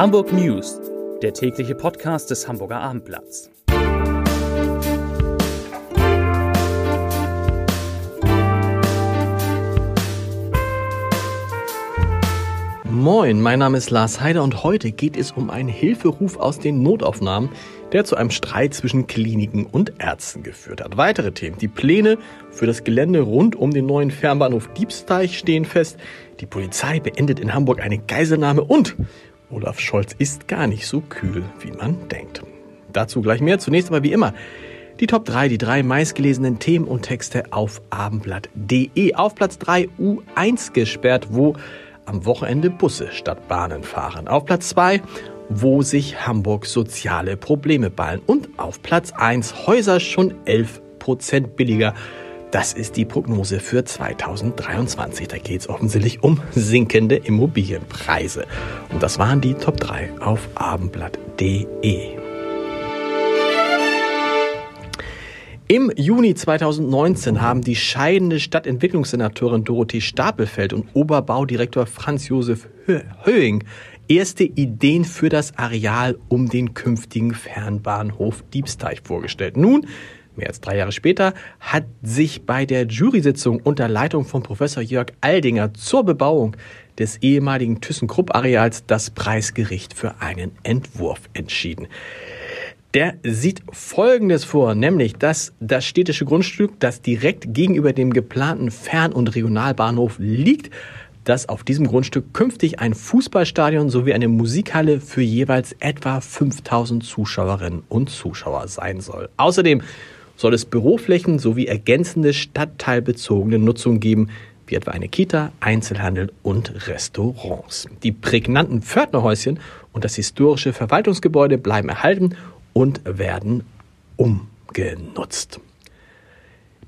Hamburg News, der tägliche Podcast des Hamburger Abendblatts. Moin, mein Name ist Lars Heider und heute geht es um einen Hilferuf aus den Notaufnahmen, der zu einem Streit zwischen Kliniken und Ärzten geführt hat. Weitere Themen. Die Pläne für das Gelände rund um den neuen Fernbahnhof Diebsteich stehen fest. Die Polizei beendet in Hamburg eine Geiselnahme und Olaf Scholz ist gar nicht so kühl, wie man denkt. Dazu gleich mehr. Zunächst aber wie immer die Top 3, die drei meistgelesenen Themen und Texte auf abendblatt.de. Auf Platz 3 U1 gesperrt, wo am Wochenende Busse statt Bahnen fahren. Auf Platz 2 wo sich Hamburg soziale Probleme ballen. Und auf Platz 1 Häuser schon 11 Prozent billiger. Das ist die Prognose für 2023. Da geht es offensichtlich um sinkende Immobilienpreise. Und das waren die Top 3 auf abendblatt.de. Im Juni 2019 haben die scheidende Stadtentwicklungssenatorin Dorothee Stapelfeld und Oberbaudirektor Franz Josef Höhing erste Ideen für das Areal um den künftigen Fernbahnhof Diebsteich vorgestellt. Nun Mehr als drei Jahre später hat sich bei der Jury-Sitzung unter Leitung von Professor Jörg Aldinger zur Bebauung des ehemaligen ThyssenKrupp-Areals das Preisgericht für einen Entwurf entschieden. Der sieht Folgendes vor, nämlich dass das städtische Grundstück, das direkt gegenüber dem geplanten Fern- und Regionalbahnhof liegt, dass auf diesem Grundstück künftig ein Fußballstadion sowie eine Musikhalle für jeweils etwa 5000 Zuschauerinnen und Zuschauer sein soll. Außerdem soll es Büroflächen sowie ergänzende stadtteilbezogene Nutzung geben, wie etwa eine Kita, Einzelhandel und Restaurants. Die prägnanten Pförtnerhäuschen und das historische Verwaltungsgebäude bleiben erhalten und werden umgenutzt.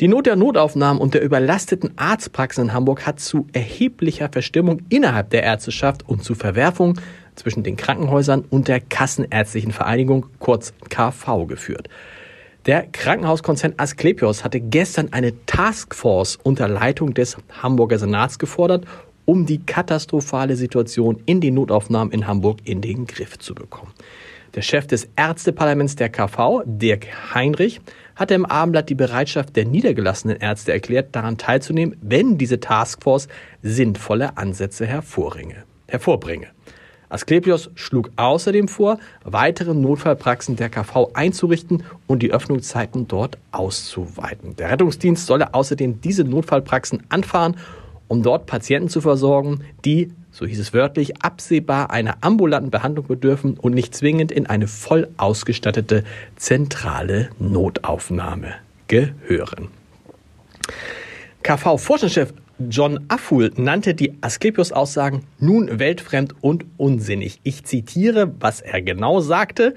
Die Not der Notaufnahmen und der überlasteten Arztpraxen in Hamburg hat zu erheblicher Verstimmung innerhalb der Ärzteschaft und zu Verwerfungen zwischen den Krankenhäusern und der Kassenärztlichen Vereinigung, kurz KV, geführt. Der Krankenhauskonzern Asklepios hatte gestern eine Taskforce unter Leitung des Hamburger Senats gefordert, um die katastrophale Situation in den Notaufnahmen in Hamburg in den Griff zu bekommen. Der Chef des Ärzteparlaments der KV, Dirk Heinrich, hatte im Abendblatt die Bereitschaft der niedergelassenen Ärzte erklärt, daran teilzunehmen, wenn diese Taskforce sinnvolle Ansätze hervorbringe. Asklepios schlug außerdem vor, weitere Notfallpraxen der KV einzurichten und die Öffnungszeiten dort auszuweiten. Der Rettungsdienst solle außerdem diese Notfallpraxen anfahren, um dort Patienten zu versorgen, die, so hieß es wörtlich, absehbar einer ambulanten Behandlung bedürfen und nicht zwingend in eine voll ausgestattete zentrale Notaufnahme gehören. KV-Vorstandschef John Afful nannte die Asklepios-Aussagen nun weltfremd und unsinnig. Ich zitiere, was er genau sagte.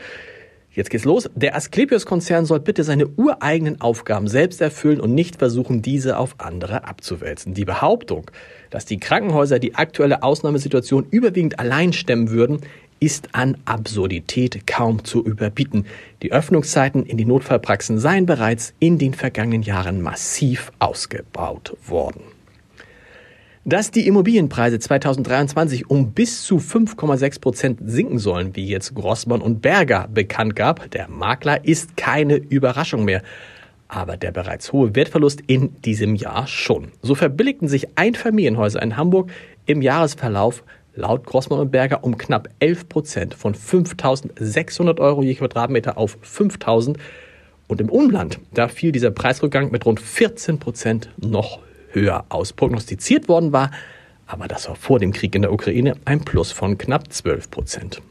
Jetzt geht's los. Der Asklepios-Konzern soll bitte seine ureigenen Aufgaben selbst erfüllen und nicht versuchen, diese auf andere abzuwälzen. Die Behauptung, dass die Krankenhäuser die aktuelle Ausnahmesituation überwiegend allein stemmen würden, ist an Absurdität kaum zu überbieten. Die Öffnungszeiten in die Notfallpraxen seien bereits in den vergangenen Jahren massiv ausgebaut worden. Dass die Immobilienpreise 2023 um bis zu 5,6 Prozent sinken sollen, wie jetzt Grossmann und Berger bekannt gab, der Makler ist keine Überraschung mehr. Aber der bereits hohe Wertverlust in diesem Jahr schon. So verbilligten sich Einfamilienhäuser in Hamburg im Jahresverlauf laut Grossmann und Berger um knapp 11 Prozent von 5.600 Euro je Quadratmeter auf 5.000. Und im Umland, da fiel dieser Preisrückgang mit rund 14 Prozent noch höher aus. Prognostiziert worden war, aber das war vor dem Krieg in der Ukraine, ein Plus von knapp 12 Prozent.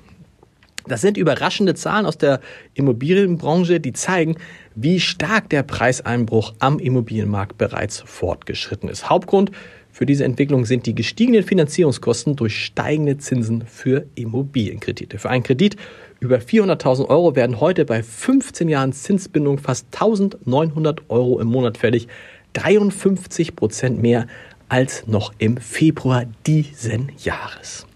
Das sind überraschende Zahlen aus der Immobilienbranche, die zeigen, wie stark der Preiseinbruch am Immobilienmarkt bereits fortgeschritten ist. Hauptgrund für diese Entwicklung sind die gestiegenen Finanzierungskosten durch steigende Zinsen für Immobilienkredite. Für einen Kredit über 400.000 Euro werden heute bei 15 Jahren Zinsbindung fast 1.900 Euro im Monat fällig. 53 Prozent mehr als noch im Februar diesen Jahres.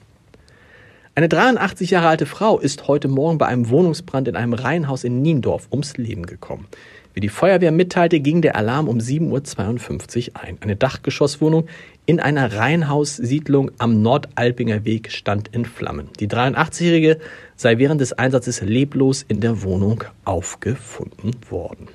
Eine 83 Jahre alte Frau ist heute Morgen bei einem Wohnungsbrand in einem Reihenhaus in Niendorf ums Leben gekommen. Wie die Feuerwehr mitteilte, ging der Alarm um 7.52 Uhr ein. Eine Dachgeschosswohnung in einer Reihenhaussiedlung am Nordalpinger Weg stand in Flammen. Die 83-Jährige sei während des Einsatzes leblos in der Wohnung aufgefunden worden.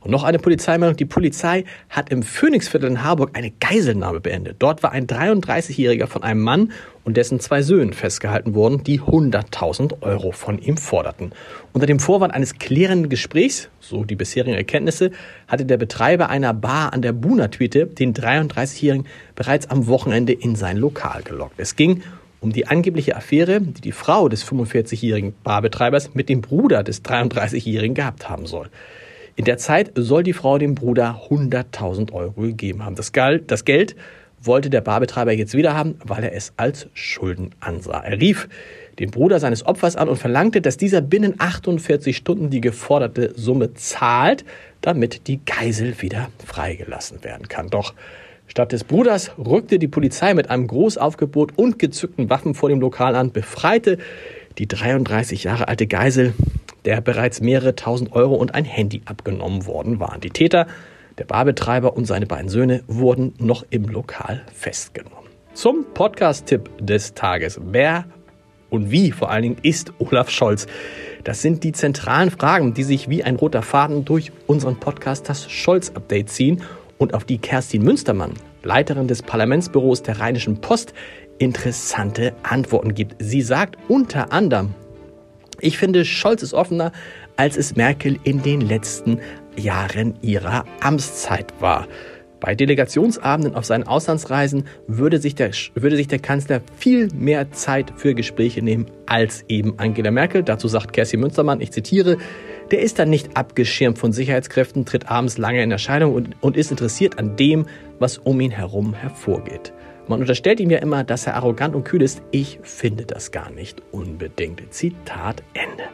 Und noch eine Polizeimeldung. Die Polizei hat im Phoenixviertel in Harburg eine Geiselnahme beendet. Dort war ein 33-Jähriger von einem Mann und dessen zwei Söhnen festgehalten worden, die 100.000 Euro von ihm forderten. Unter dem Vorwand eines klärenden Gesprächs, so die bisherigen Erkenntnisse, hatte der Betreiber einer Bar an der Buna-Twiete den 33-Jährigen bereits am Wochenende in sein Lokal gelockt. Es ging um die angebliche Affäre, die die Frau des 45-jährigen Barbetreibers mit dem Bruder des 33-jährigen gehabt haben soll. In der Zeit soll die Frau dem Bruder 100.000 Euro gegeben haben. Das, Geld, wollte der Barbetreiber jetzt wieder haben, weil er es als Schulden ansah. Er rief den Bruder seines Opfers an und verlangte, dass dieser binnen 48 Stunden die geforderte Summe zahlt, damit die Geisel wieder freigelassen werden kann. Doch statt des Bruders rückte die Polizei mit einem Großaufgebot und gezückten Waffen vor dem Lokal an, befreite die 33 Jahre alte Geisel der bereits mehrere tausend Euro und ein Handy abgenommen worden waren. Die Täter, der Barbetreiber und seine beiden Söhne wurden noch im Lokal festgenommen. Zum Podcast-Tipp des Tages. Wer und wie vor allen Dingen ist Olaf Scholz? Das sind die zentralen Fragen, die sich wie ein roter Faden durch unseren Podcast das Scholz-Update ziehen und auf die Kerstin Münstermann, Leiterin des Parlamentsbüros der Rheinischen Post, interessante Antworten gibt. Sie sagt unter anderem, ich finde, Scholz ist offener, als es Merkel in den letzten Jahren ihrer Amtszeit war. Bei Delegationsabenden auf seinen Auslandsreisen würde sich, der, würde sich der Kanzler viel mehr Zeit für Gespräche nehmen als eben Angela Merkel. Dazu sagt Kerstin Münstermann, ich zitiere, der ist dann nicht abgeschirmt von Sicherheitskräften, tritt abends lange in Erscheinung und, und ist interessiert an dem, was um ihn herum hervorgeht. Man unterstellt ihm ja immer, dass er arrogant und kühl ist. Ich finde das gar nicht unbedingt. Zitat Ende.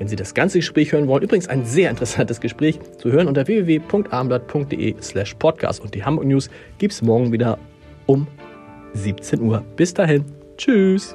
Wenn Sie das ganze Gespräch hören wollen, übrigens ein sehr interessantes Gespräch zu hören unter www.abendblatt.de slash podcast. Und die Hamburg News gibt es morgen wieder um 17 Uhr. Bis dahin. Tschüss.